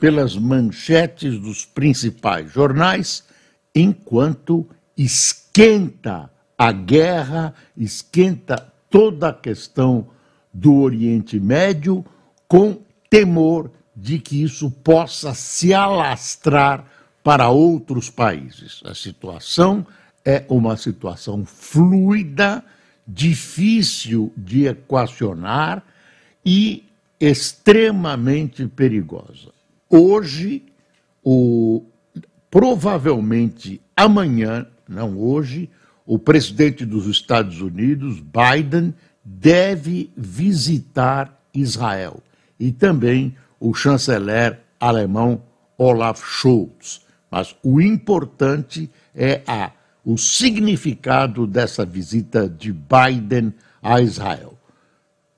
pelas manchetes dos principais jornais enquanto esquenta a guerra, esquenta toda a questão do Oriente Médio com temor de que isso possa se alastrar para outros países. A situação é uma situação fluida, difícil de equacionar e extremamente perigosa. Hoje, o, provavelmente amanhã, não hoje, o presidente dos Estados Unidos, Biden, deve visitar Israel e também o chanceler alemão Olaf Scholz. Mas o importante é a, o significado dessa visita de Biden a Israel.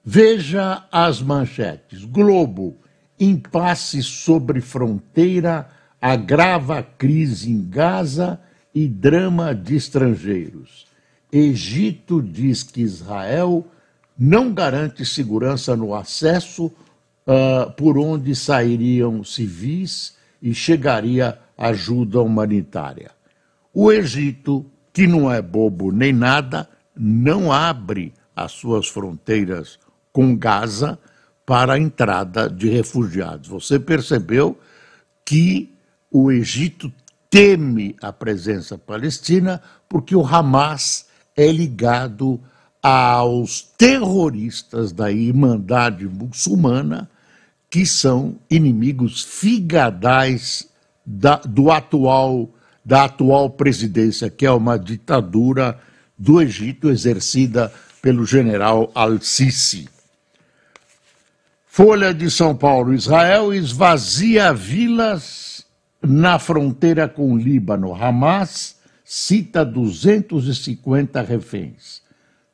Veja as manchetes. Globo, impasse sobre fronteira, agrava crise em Gaza e drama de estrangeiros. Egito diz que Israel não garante segurança no acesso uh, por onde sairiam civis e chegaria ajuda humanitária. O Egito, que não é bobo nem nada, não abre as suas fronteiras com Gaza para a entrada de refugiados. Você percebeu que o Egito teme a presença palestina porque o Hamas é ligado aos terroristas da Irmandade Muçulmana, que são inimigos figadais da, do atual, da atual presidência, que é uma ditadura do Egito exercida pelo general Al-Sisi. Folha de São Paulo: Israel esvazia vilas na fronteira com o Líbano. Hamas cita 250 reféns.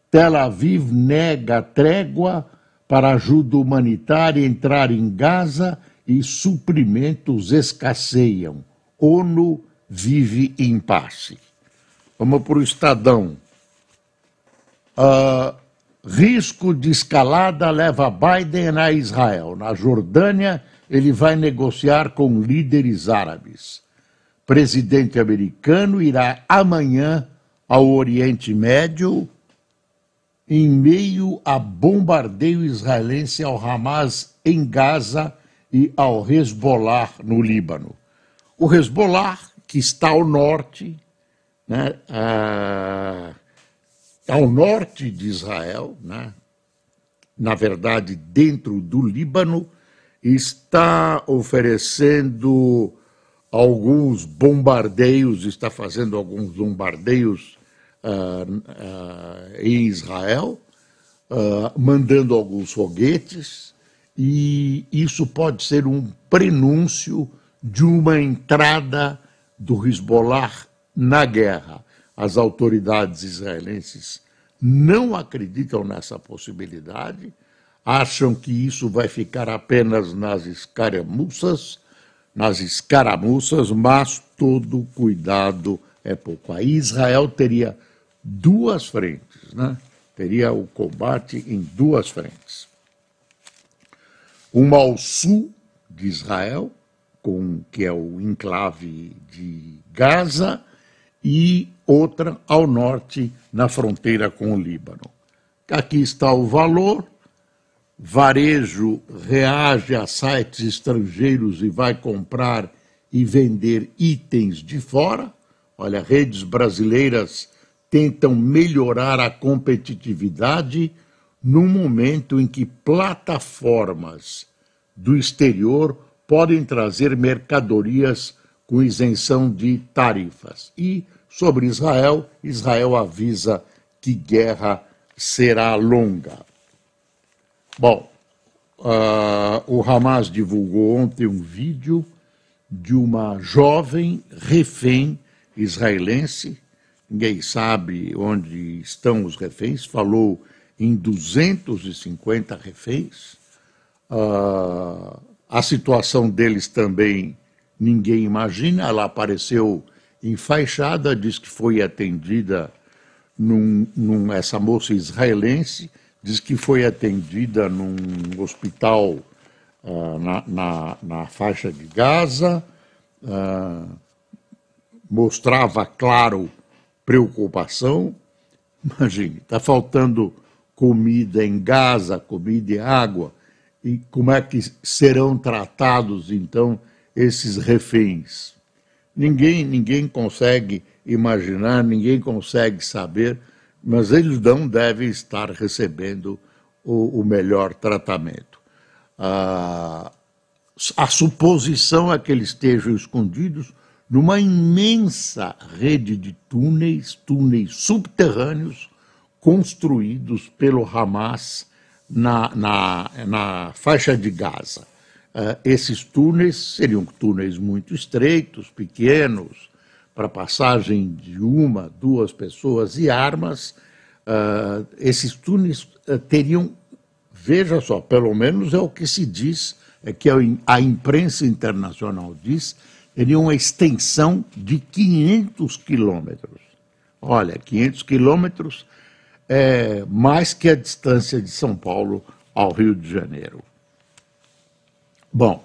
Tel Aviv nega trégua para ajuda humanitária entrar em Gaza e suprimentos escasseiam. ONU vive impasse. Vamos para o Estadão. Uh, risco de escalada leva Biden a Israel. Na Jordânia, ele vai negociar com líderes árabes. Presidente americano irá amanhã ao Oriente Médio em meio a bombardeio israelense ao Hamas em Gaza e ao Hezbollah no Líbano. O Hezbollah, que está ao norte, né, ah, ao norte de Israel, né, na verdade, dentro do Líbano, está oferecendo alguns bombardeios, está fazendo alguns bombardeios uh, uh, em Israel, uh, mandando alguns foguetes, e isso pode ser um prenúncio de uma entrada do Hezbollah na guerra. As autoridades israelenses não acreditam nessa possibilidade, acham que isso vai ficar apenas nas escaramuças, nas escaramuças, mas todo cuidado é pouco. Aí Israel teria duas frentes, né? teria o combate em duas frentes uma ao sul de Israel, com, que é o enclave de Gaza, e outra ao norte, na fronteira com o Líbano. Aqui está o valor. Varejo reage a sites estrangeiros e vai comprar e vender itens de fora. Olha, redes brasileiras tentam melhorar a competitividade num momento em que plataformas do exterior podem trazer mercadorias com isenção de tarifas. E sobre Israel, Israel avisa que guerra será longa. Bom, uh, o Hamas divulgou ontem um vídeo de uma jovem refém israelense. Ninguém sabe onde estão os reféns, falou em 250 reféns. Uh, a situação deles também ninguém imagina. Ela apareceu enfaixada, diz que foi atendida num, num, essa moça israelense diz que foi atendida num hospital uh, na, na, na, faixa de Gaza, uh, mostrava, claro, preocupação. Imagine, está faltando comida em Gaza, comida e água, e como é que serão tratados, então, esses reféns? Ninguém, ninguém consegue imaginar, ninguém consegue saber, mas eles não devem estar recebendo o, o melhor tratamento. A suposição é que eles estejam escondidos numa imensa rede de túneis, túneis subterrâneos, construídos pelo Hamas na, na, na faixa de Gaza. Uh, esses túneis seriam túneis muito estreitos, pequenos, para passagem de uma, duas pessoas e armas, uh, esses túneis uh, teriam, veja só, pelo menos é o que se diz, é que a imprensa internacional diz, teriam uma extensão de 500 quilômetros. Olha, 500 quilômetros é mais que a distância de São Paulo ao Rio de Janeiro. Bom,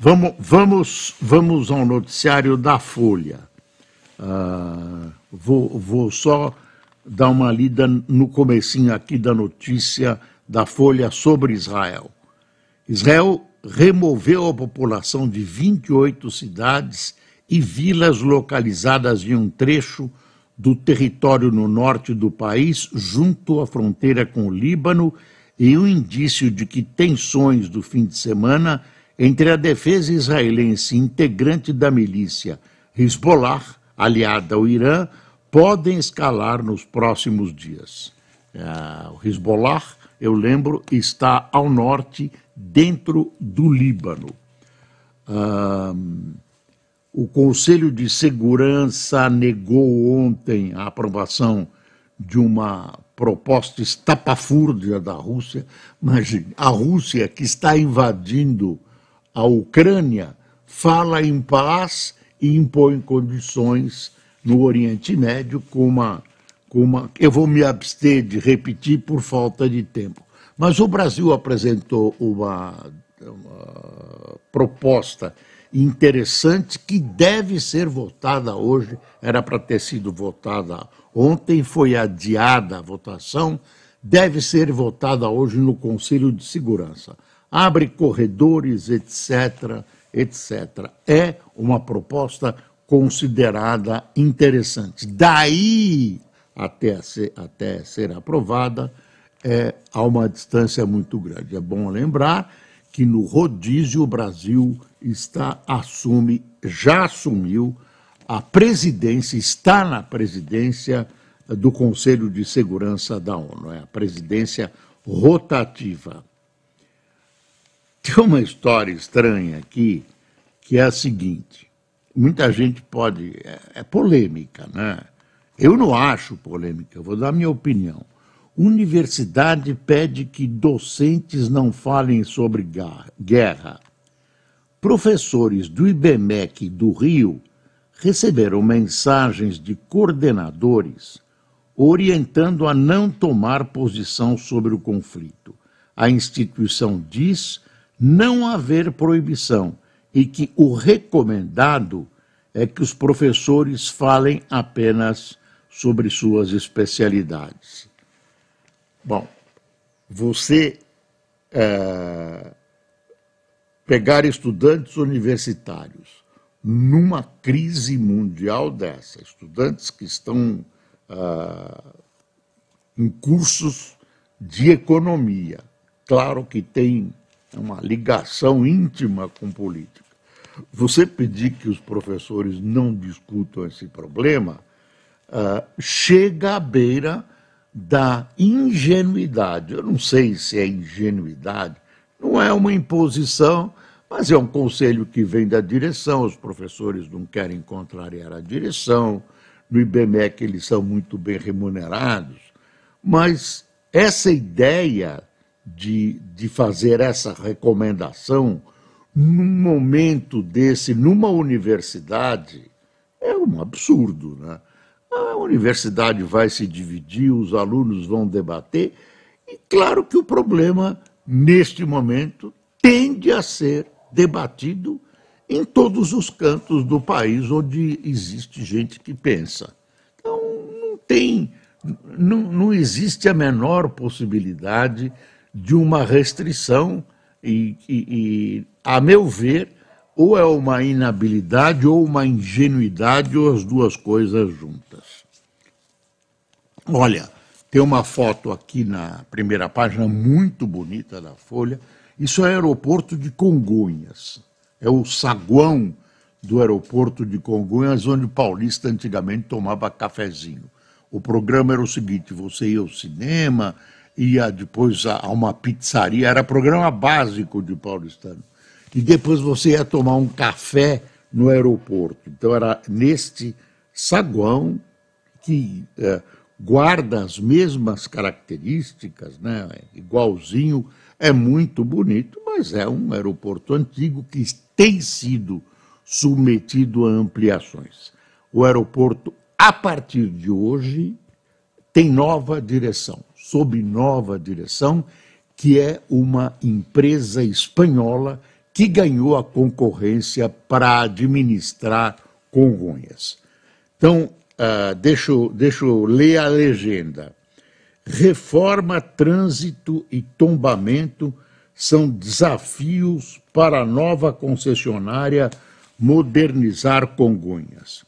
vamos, vamos, vamos ao noticiário da Folha. Uh, vou, vou só dar uma lida no comecinho aqui da notícia da Folha sobre Israel. Israel removeu a população de 28 cidades e vilas localizadas em um trecho do território no norte do país, junto à fronteira com o Líbano, e um indício de que tensões do fim de semana entre a defesa israelense integrante da milícia Hezbollah aliada ao Irã, podem escalar nos próximos dias. É, o Hezbollah, eu lembro, está ao norte, dentro do Líbano. o Conselho de Segurança negou ontem a aprovação de uma proposta estapafúrdia da Rússia. Imagine, a Rússia que está invadindo a Ucrânia fala em paz e impõe condições no Oriente Médio com uma, com uma. Eu vou me abster de repetir por falta de tempo. Mas o Brasil apresentou uma, uma proposta interessante que deve ser votada hoje. Era para ter sido votada ontem, foi adiada a votação, deve ser votada hoje no Conselho de Segurança. Abre corredores, etc etc. É uma proposta considerada interessante. Daí até ser, até ser aprovada, é, há uma distância muito grande. É bom lembrar que no rodízio o Brasil está assume, já assumiu a presidência, está na presidência do Conselho de Segurança da ONU, é a presidência rotativa. Tem uma história estranha aqui, que é a seguinte: muita gente pode. É, é polêmica, né? Eu não acho polêmica, vou dar minha opinião. Universidade pede que docentes não falem sobre guerra. Professores do IBMEC do Rio receberam mensagens de coordenadores orientando a não tomar posição sobre o conflito. A instituição diz não haver proibição e que o recomendado é que os professores falem apenas sobre suas especialidades. Bom, você é, pegar estudantes universitários numa crise mundial dessa, estudantes que estão é, em cursos de economia, claro que tem uma ligação íntima com política. Você pedir que os professores não discutam esse problema uh, chega à beira da ingenuidade. Eu não sei se é ingenuidade, não é uma imposição, Mas é um conselho que vem da direção, os professores não querem contrariar a direção, no IBMEC eles são muito bem remunerados, mas essa ideia de, de fazer essa recomendação num momento desse, numa universidade, é um absurdo. Né? A universidade vai se dividir, os alunos vão debater, e claro que o problema, neste momento, tende a ser debatido em todos os cantos do país onde existe gente que pensa. Então, não tem, não, não existe a menor possibilidade de uma restrição e, e, e, a meu ver, ou é uma inabilidade ou uma ingenuidade ou as duas coisas juntas. Olha, tem uma foto aqui na primeira página muito bonita da Folha. Isso é o aeroporto de Congonhas. É o saguão do aeroporto de Congonhas, onde o paulista antigamente tomava cafezinho. O programa era o seguinte: você ia ao cinema, ia depois a, uma pizzaria, era programa básico de paulistano. E depois você ia tomar um café no aeroporto. Então era neste saguão que é, guarda as mesmas características, né? igualzinho, é muito bonito, mas é um aeroporto antigo que tem sido submetido a ampliações. O aeroporto, a partir de hoje, tem nova direção sob nova direção, que é uma empresa espanhola que ganhou a concorrência para administrar Congonhas. Então, uh, deixa, eu, deixa eu ler a legenda. Reforma, trânsito e tombamento são desafios para a nova concessionária modernizar Congonhas.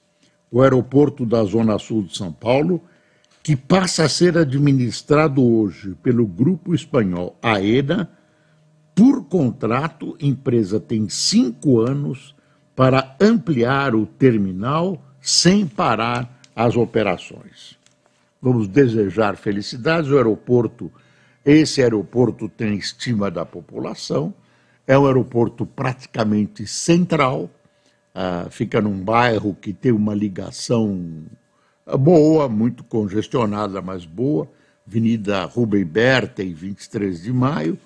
O aeroporto da Zona Sul de São Paulo que passa a ser administrado hoje pelo grupo espanhol AENA, por contrato, empresa tem cinco anos para ampliar o terminal sem parar as operações. Vamos desejar felicidades. O aeroporto, esse aeroporto tem estima da população, é um aeroporto praticamente central, uh, fica num bairro que tem uma ligação boa, muito congestionada, mas boa. Avenida Rubem Berta e 23 de Maio,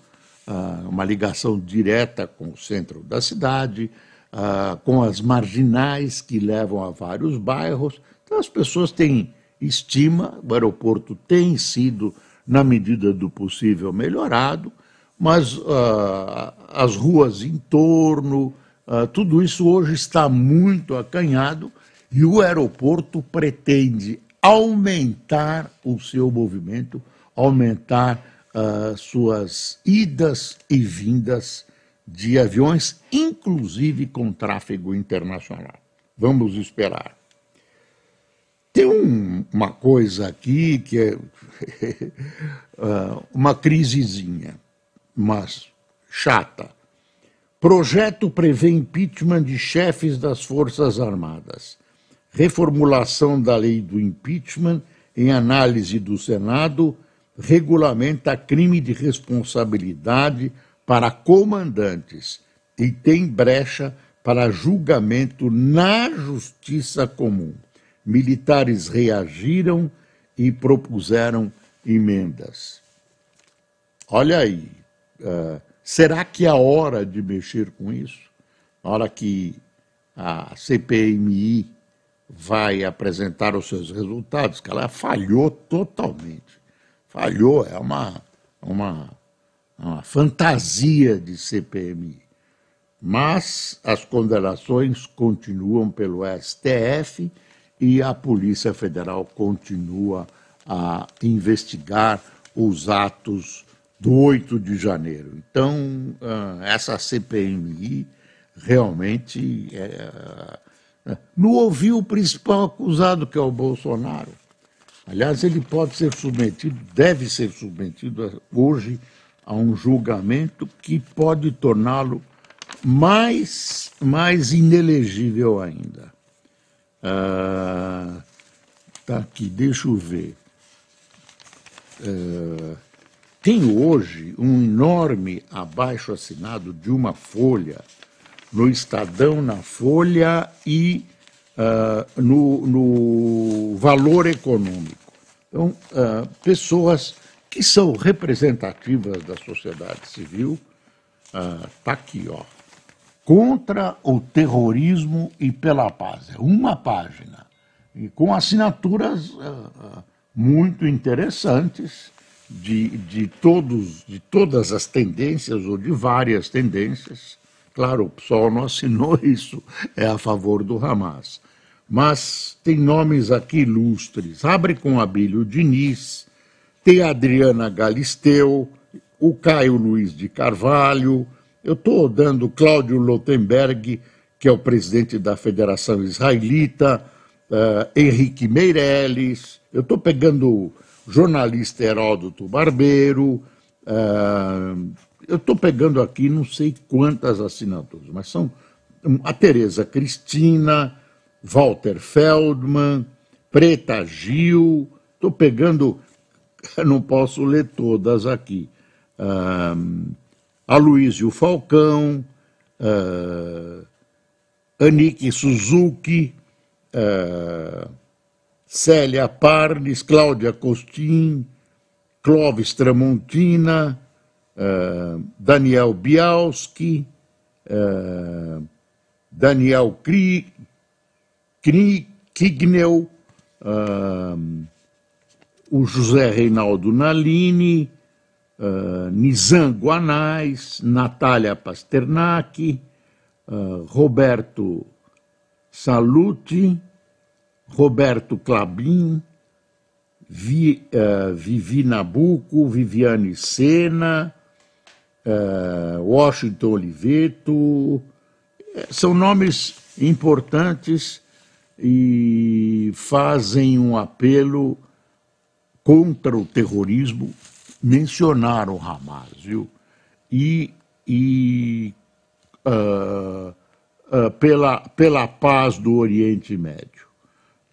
ah, uma ligação direta com o centro da cidade, ah, com as marginais que levam a vários bairros. Então as pessoas têm estima, o aeroporto tem sido, na medida do possível, melhorado, mas uh, as ruas em torno, tudo isso hoje está muito acanhado e o aeroporto pretende aumentar o seu movimento, aumentar uh, suas idas e vindas de aviões, inclusive com tráfego internacional. Vamos esperar. Tem um, uma coisa aqui que é uh, uma crisezinha, mas chata. Projeto prevê impeachment de chefes das Forças Armadas reformulação da lei do impeachment em análise do Senado regulamenta crime de responsabilidade para comandantes e tem brecha para julgamento na justiça comum. Militares reagiram e propuseram emendas. Olha aí, uh, será que é a hora de mexer com isso? A hora que a CPMI vai apresentar os seus resultados, que ela falhou totalmente. Falhou, é uma, uma, uma fantasia de CPMI. Mas as condenações continuam pelo STF e a Polícia Federal continua a investigar os atos do 8 de janeiro. Então, ah, essa CPMI realmente é, não ouviu o principal acusado, que é o Bolsonaro. Aliás, ele pode ser submetido, deve ser submetido hoje a um julgamento que pode torná-lo mais, mais inelegível ainda. Ah, tá aqui, deixa eu ver. Ah, tem hoje um enorme abaixo assinado de uma folha no Estadão, na Folha e uh, no, no, Valor Econômico. Então, uh, pessoas que são representativas da sociedade civil, está uh, aqui, ó. Contra o terrorismo e pela paz. É uma página. E com assinaturas muito interessantes de, de, todos, de todas as tendências, ou de várias tendências. Claro, o PSOL não assinou isso, é a favor do Hamas. Mas tem nomes aqui ilustres. Abre com Abílio Diniz, tem a Adriana Galisteu, o Caio Luiz de Carvalho, eu estou dando Cláudio Lotenberg, que é o presidente da Federação Israelita, uh, Henrique Meirelles, eu estou pegando jornalista Heródoto Barbeiro, uh, eu estou pegando aqui não sei quantas assinaturas, mas são a Tereza Cristina, Walter Feldman, Preta Gil, estou pegando, não posso ler todas aqui, uh, Aloysio Falcão, uh, Anique Suzuki, uh, Célia Parnes, Cláudia Costin, Clóvis Tramontina, uh, Daniel Bialski, uh, Daniel Kri, Kri, Kignel, uh, o José Reinaldo Nalini, uh, Nizam Guanais, Natália Pasternak, Roberto Saluti, Roberto Clabin, Vi, uh, Vivi Nabuco, Viviane Sena, uh, Washington Oliveto, eh, são nomes importantes e fazem um apelo contra o terrorismo, mencionaram Hamas, viu? E, e uh, uh, pela, pela paz do Oriente Médio.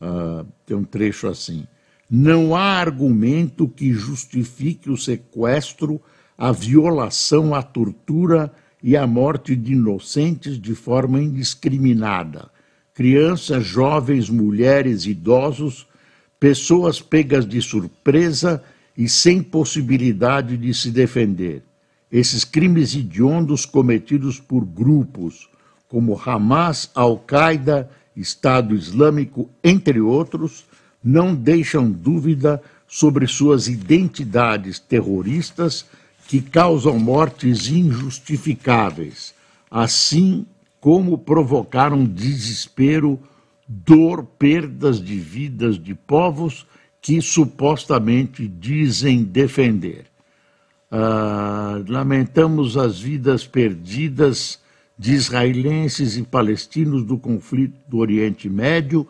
Uh, tem um trecho assim. Não há argumento que justifique o sequestro, a violação, a tortura e a morte de inocentes de forma indiscriminada. Crianças, jovens, mulheres, idosos, pessoas pegas de surpresa e sem possibilidade de se defender. Esses crimes hediondos cometidos por grupos como Hamas, Al-Qaeda Estado Islâmico, entre outros, não deixam dúvida sobre suas identidades terroristas que causam mortes injustificáveis, assim como provocaram desespero, dor, perdas de vidas de povos que supostamente dizem defender. Ah, lamentamos as vidas perdidas de israelenses e palestinos do conflito do Oriente Médio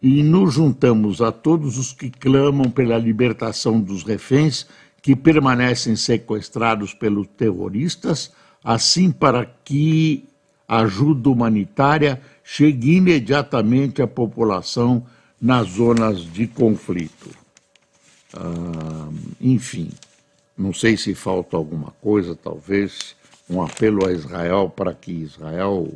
e nos juntamos a todos os que clamam pela libertação dos reféns que permanecem sequestrados pelos terroristas, assim para que ajuda humanitária chegue imediatamente à população nas zonas de conflito. Ah, enfim, não sei se falta alguma coisa, talvez um apelo a Israel para que Israel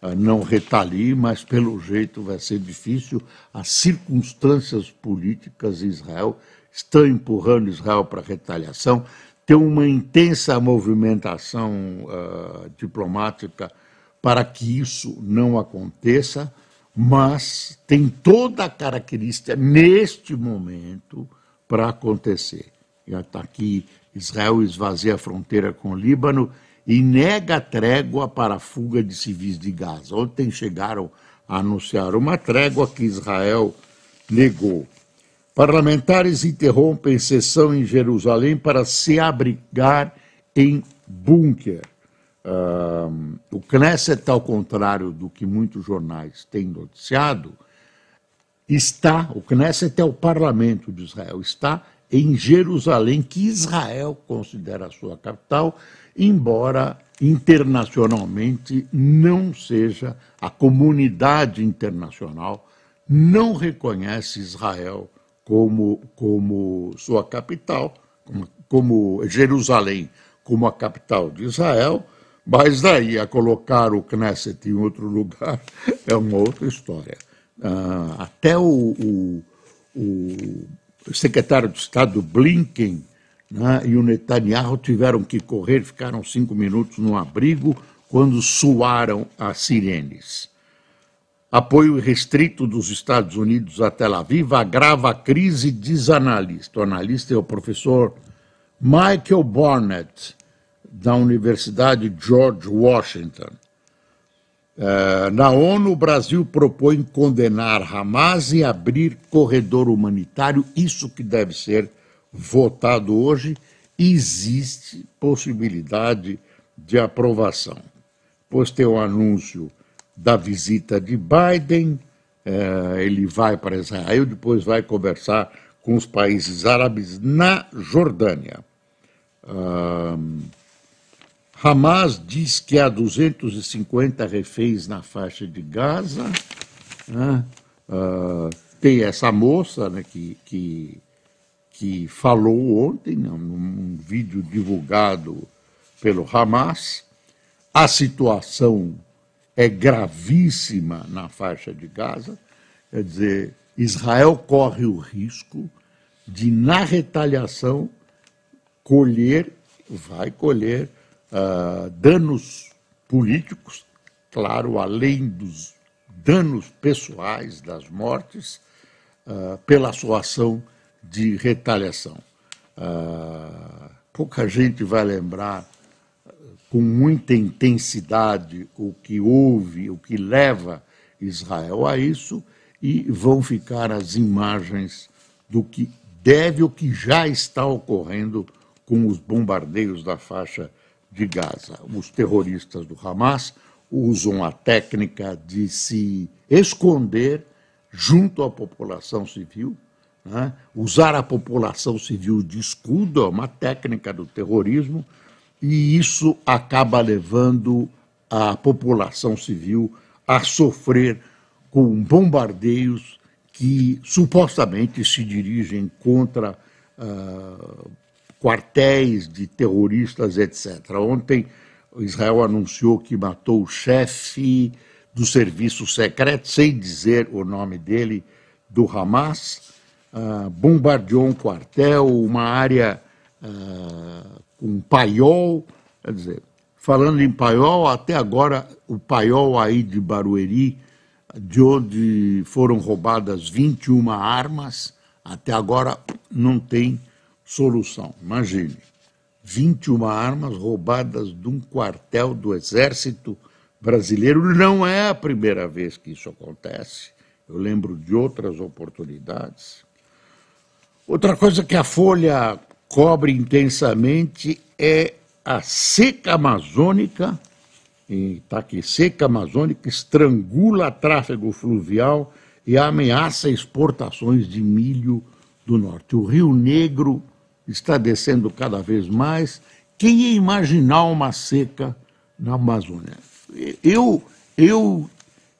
uh, não retalie, mas pelo jeito vai ser difícil. As circunstâncias políticas em Israel estão empurrando Israel para retaliação. Tem uma intensa movimentação uh, diplomática para que isso não aconteça, mas tem toda a característica neste momento para acontecer. Já está aqui, Israel esvazia a fronteira com o Líbano e nega trégua para a fuga de civis de Gaza. Ontem chegaram a anunciar uma trégua que Israel negou. Parlamentares interrompem sessão em Jerusalém para se abrigar em bunker. Uh, o Knesset, ao contrário do que muitos jornais têm noticiado, está, o Knesset é o parlamento de Israel, está em Jerusalém, que Israel considera a sua capital, embora internacionalmente não seja, a comunidade internacional não reconhece Israel como, como sua capital, como, Jerusalém como a capital de Israel, Mas daí a colocar o Knesset em outro lugar é uma outra história. Uh, até o, o, o, secretário de Estado Blinken né, e o Netanyahu tiveram que correr, ficaram cinco minutos no abrigo quando soaram as sirenes. Apoio restrito dos Estados Unidos a Tel Aviv agrava a crise, diz analista. O analista é o professor Michael Barnett, da Universidade George Washington. É, na ONU, o Brasil propõe condenar Hamas e abrir corredor humanitário, isso que deve ser votado hoje. Existe possibilidade de aprovação. Depois tem o anúncio da visita de Biden, é, ele vai para Israel, depois vai conversar com os países árabes na Jordânia. Hamas diz que há 250 reféns na faixa de Gaza. Né? Tem essa moça né, que, que, que falou ontem, né, num vídeo divulgado pelo Hamas. A situação é gravíssima na faixa de Gaza, quer dizer, Israel corre o risco de, na retaliação, colher, vai colher uh, danos políticos, claro, além dos danos pessoais das mortes, uh, pela sua ação de retaliação. Uh, pouca gente vai lembrar com muita intensidade o que houve, o que leva Israel a isso, e vão ficar as imagens do que deve, o que já está ocorrendo com os bombardeios da faixa de Gaza. Os terroristas do Hamas usam a técnica de se esconder junto à população civil. Né? Usar a população civil de escudo é uma técnica do terrorismo e isso acaba levando a população civil a sofrer com bombardeios que supostamente se dirigem contra uh, quartéis de terroristas, etc. Ontem, Israel anunciou que matou o chefe do serviço secreto, sem dizer o nome dele, do Hamas, uh, bombardeou um quartel, uma área uh, um paiol, quer dizer, falando em paiol, até agora o paiol aí de Barueri, de onde foram roubadas 21 armas, até agora não tem solução. Imagine, 21 armas roubadas de um quartel do Exército Brasileiro. Não é a primeira vez que isso acontece. Eu lembro de outras oportunidades. Outra coisa que a Folha cobre intensamente é a seca amazônica, está aqui, seca amazônica estrangula tráfego fluvial e ameaça exportações de milho do norte. O Rio Negro está descendo cada vez mais. Quem ia imaginar uma seca na Amazônia? Eu, eu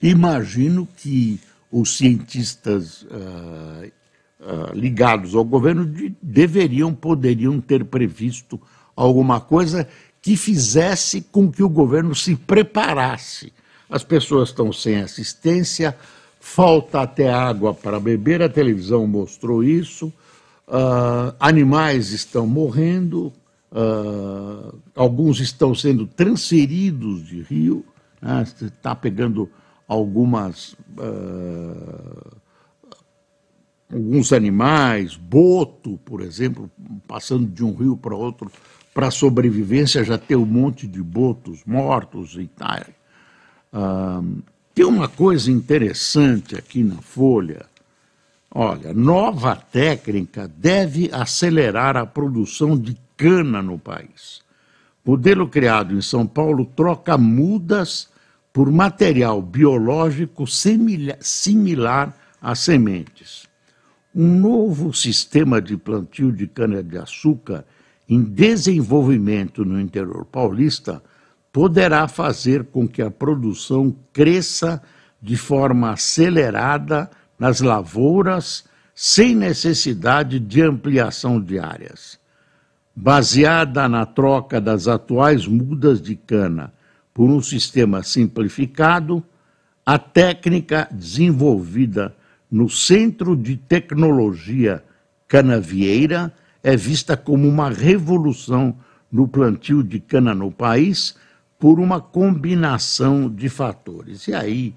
imagino que os cientistas uh, ah, ligados ao governo de, deveriam, poderiam ter previsto alguma coisa que fizesse com que o governo se preparasse. As pessoas estão sem assistência, falta até água para beber, a televisão mostrou isso, uh, animais estão morrendo, uh, alguns estão sendo transferidos de rio, está né? pegando algumas. Uh, alguns animais, boto, por exemplo, passando de um rio para outro, para sobrevivência já tem um monte de botos mortos e tal. Ah, tem uma coisa interessante aqui na Folha. Olha, nova técnica deve acelerar a produção de cana no país. Modelo criado em São Paulo troca mudas por material biológico similar a sementes um novo sistema de plantio de cana-de-açúcar em desenvolvimento no interior paulista poderá fazer com que a produção cresça de forma acelerada nas lavouras, sem necessidade de ampliação de áreas. baseada na troca das atuais mudas de cana por um sistema simplificado, a técnica desenvolvida no Centro de Tecnologia Canavieira é vista como uma revolução no plantio de cana no país por uma combinação de fatores. E aí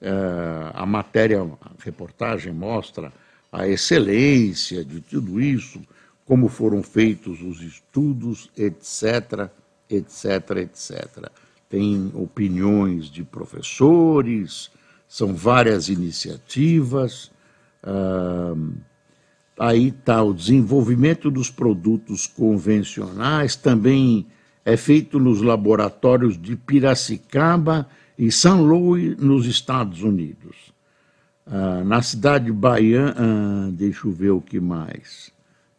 eh, a matéria, a reportagem mostra a excelência de tudo isso, como foram feitos os estudos, etc., etc., etc. Tem opiniões de professores, são várias iniciativas. Ah, aí está o desenvolvimento dos produtos convencionais, também é feito nos laboratórios de Piracicaba e São Louis, nos Estados Unidos. Ah, na cidade baiana, ah, deixa eu ver o que mais.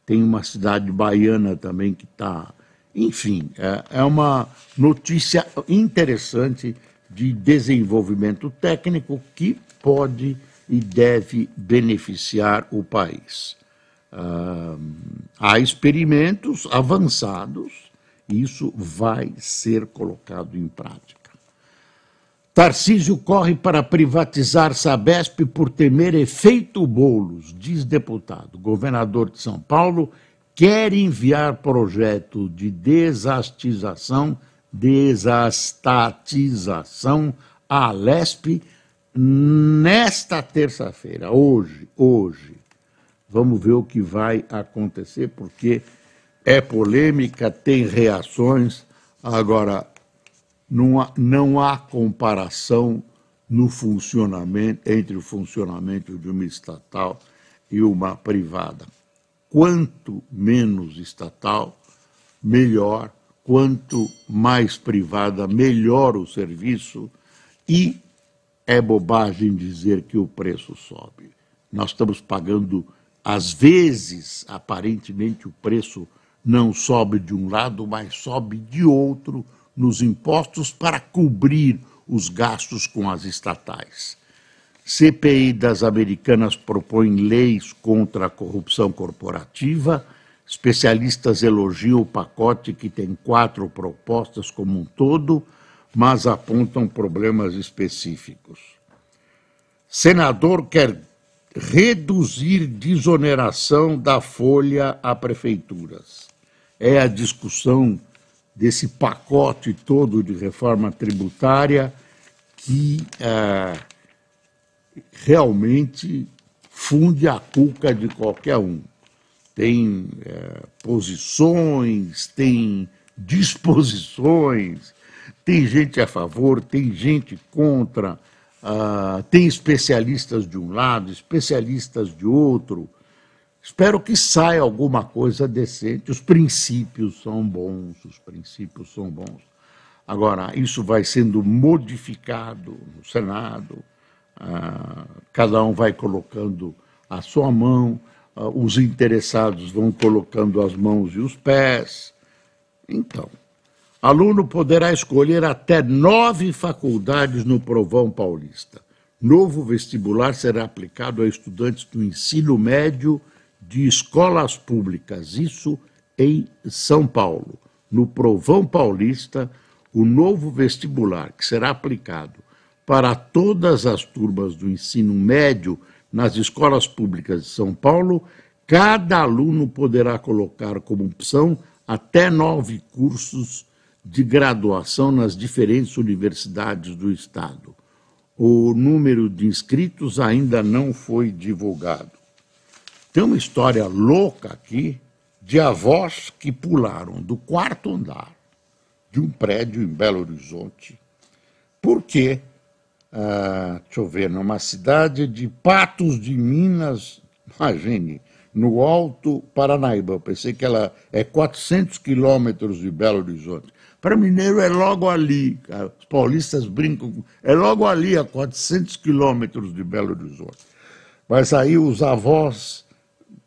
Tem uma cidade baiana também que está. Enfim, é, é uma notícia interessante de desenvolvimento técnico que pode e deve beneficiar o país. Ah, há experimentos avançados, e isso vai ser colocado em prática. Tarcísio corre para privatizar Sabesp por temer efeito bolos, diz deputado. Governador de São Paulo quer enviar projeto de desastização, desastatização à Lesp nesta terça-feira, hoje, hoje. Vamos ver o que vai acontecer, porque é polêmica, tem reações. Agora, não há, não há comparação no funcionamento entre o funcionamento de uma estatal e uma privada. Quanto menos estatal, melhor. Quanto mais privada, melhor o serviço. E é bobagem dizer que o preço sobe. Nós estamos pagando, às vezes, aparentemente, o preço não sobe de um lado, mas sobe de outro nos impostos para cobrir os gastos com as estatais. CPI das Americanas propõe leis contra a corrupção corporativa. Especialistas elogiam o pacote que tem quatro propostas como um todo, mas apontam problemas específicos. Senador quer reduzir desoneração da folha a prefeituras. É a discussão desse pacote todo de reforma tributária que é, realmente funde a cuca de qualquer um. Tem é, posições, tem disposições, tem gente a favor, tem gente contra, uh, tem especialistas de um lado, especialistas de outro. Espero que saia alguma coisa decente. Os princípios são bons, os princípios são bons. Agora, isso vai sendo modificado no Senado, ah, cada um vai colocando a sua mão, os interessados vão colocando as mãos e os pés. Então, aluno poderá escolher até nove faculdades no Provão Paulista. Novo vestibular será aplicado a estudantes do ensino médio de escolas públicas, isso em São Paulo. No Provão Paulista, o novo vestibular, que será aplicado para todas as turmas do ensino médio nas escolas públicas de São Paulo, cada aluno poderá colocar como opção até nove cursos de graduação nas diferentes universidades do Estado. O número de inscritos ainda não foi divulgado. Tem uma história louca aqui de avós que pularam do quarto andar de um prédio em Belo Horizonte, porque, ah, deixa eu ver, numa cidade de Patos de Minas, imagine, no Alto Paranaíba, eu pensei que ela é 400 quilômetros de Belo Horizonte. Para mineiro é logo ali, os paulistas brincam, é logo ali, a 400 quilômetros de Belo Horizonte. Mas aí os avós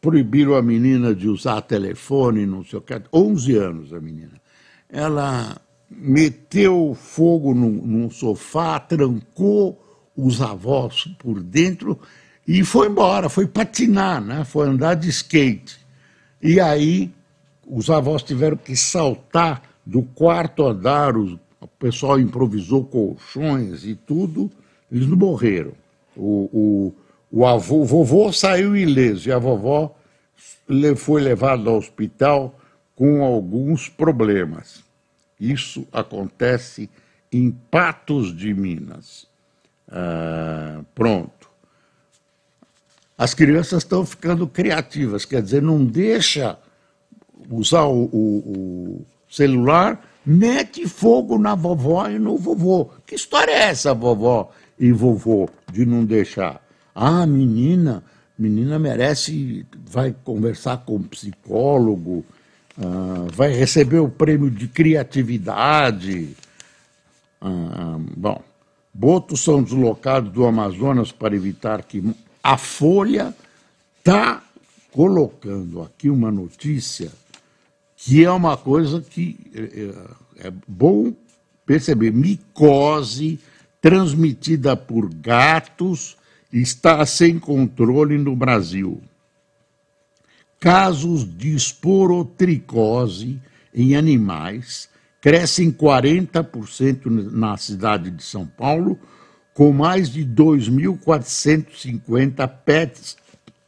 proibiram a menina de usar telefone, não sei o que, 11 anos a menina. Ela meteu fogo num, num sofá, trancou os avós por dentro e foi embora, foi patinar, né? foi andar de skate. E aí os avós tiveram que saltar do quarto andar, o pessoal improvisou colchões e tudo, eles não morreram. O, o, o, avô, o vovô saiu ileso e a vovó foi levada ao hospital com alguns problemas. Isso acontece em Patos de Minas. Ah, pronto. As crianças estão ficando criativas, quer dizer, não deixa usar o, o, o celular, mete fogo na vovó e no vovô. Que história é essa, vovó e vovô, de não deixar? Ah, menina, menina merece, vai conversar com psicólogo, ah, vai receber o prêmio de criatividade. Ah, bom, botos são deslocados do Amazonas para evitar que a Folha está colocando aqui uma notícia que é uma coisa que é, é bom perceber. Micose transmitida por gatos está sem controle no Brasil. Casos de esporotricose em animais crescem 40% na cidade de São Paulo, com mais de 2.450 pets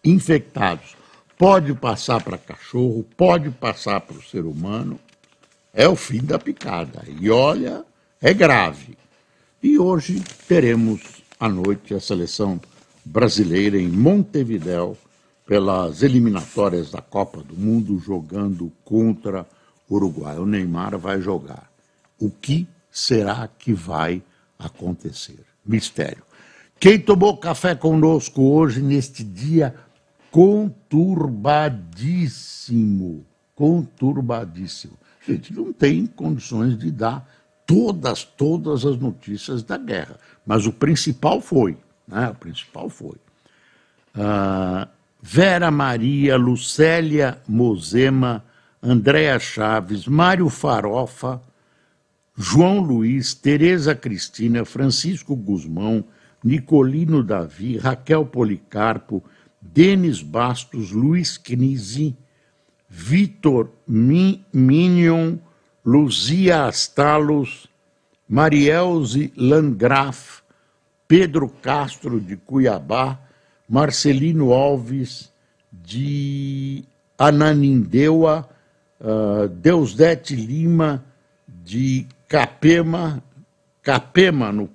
infectados pode passar para cachorro, pode passar para o ser humano, é o fim da picada. E olha, é grave. E hoje teremos à noite a seleção brasileira em Montevidéu pelas eliminatórias da Copa do Mundo jogando contra o Uruguai. O Neymar vai jogar. O que será que vai acontecer? Mistério. Quem tomou café conosco hoje, neste dia conturbadíssimo. Conturbadíssimo. Gente não tem condições de dar todas, todas as notícias da guerra. Mas o principal foi, né? O principal foi. Uh, Vera Maria, Lucélia Mozema, Andréa Chaves, Mário Farofa, João Luiz, Tereza Cristina, Francisco Guzmão, Nicolino Davi, Raquel Policarpo, Denis Bastos, Luiz Knizzi, Vitor Minion, Luzia Astalos, Marielze Landgraf, Pedro Castro de Cuiabá, Marcelino Alves de Ananindeua, uh, Deusdete Lima de Capema, Capema, no,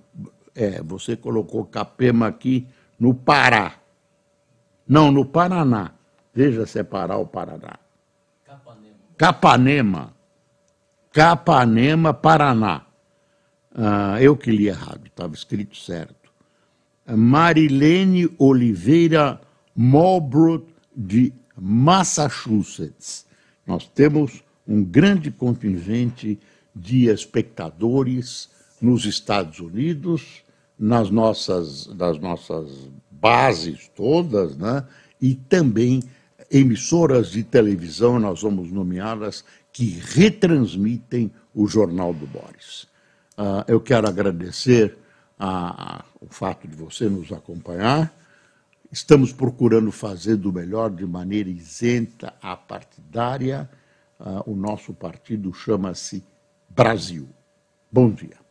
é, você colocou Capema aqui, no Pará. Não, no Paraná. Veja separar o Paraná. Capanema. Capanema. Paraná. Ah, eu que li errado, estava escrito certo. Marilene Oliveira Marlborough, de Massachusetts. Nós temos um grande contingente de espectadores nos Estados Unidos, nas nossas, nas nossas bases todas, né? e também emissoras de televisão, nós vamos nomeá-las, que retransmitem o Jornal do Boris. Uh, eu quero agradecer a, a, o fato de você nos acompanhar. Estamos procurando fazer do melhor de maneira isenta, apartidária. Uh, o nosso partido chama-se Brasil. Bom dia.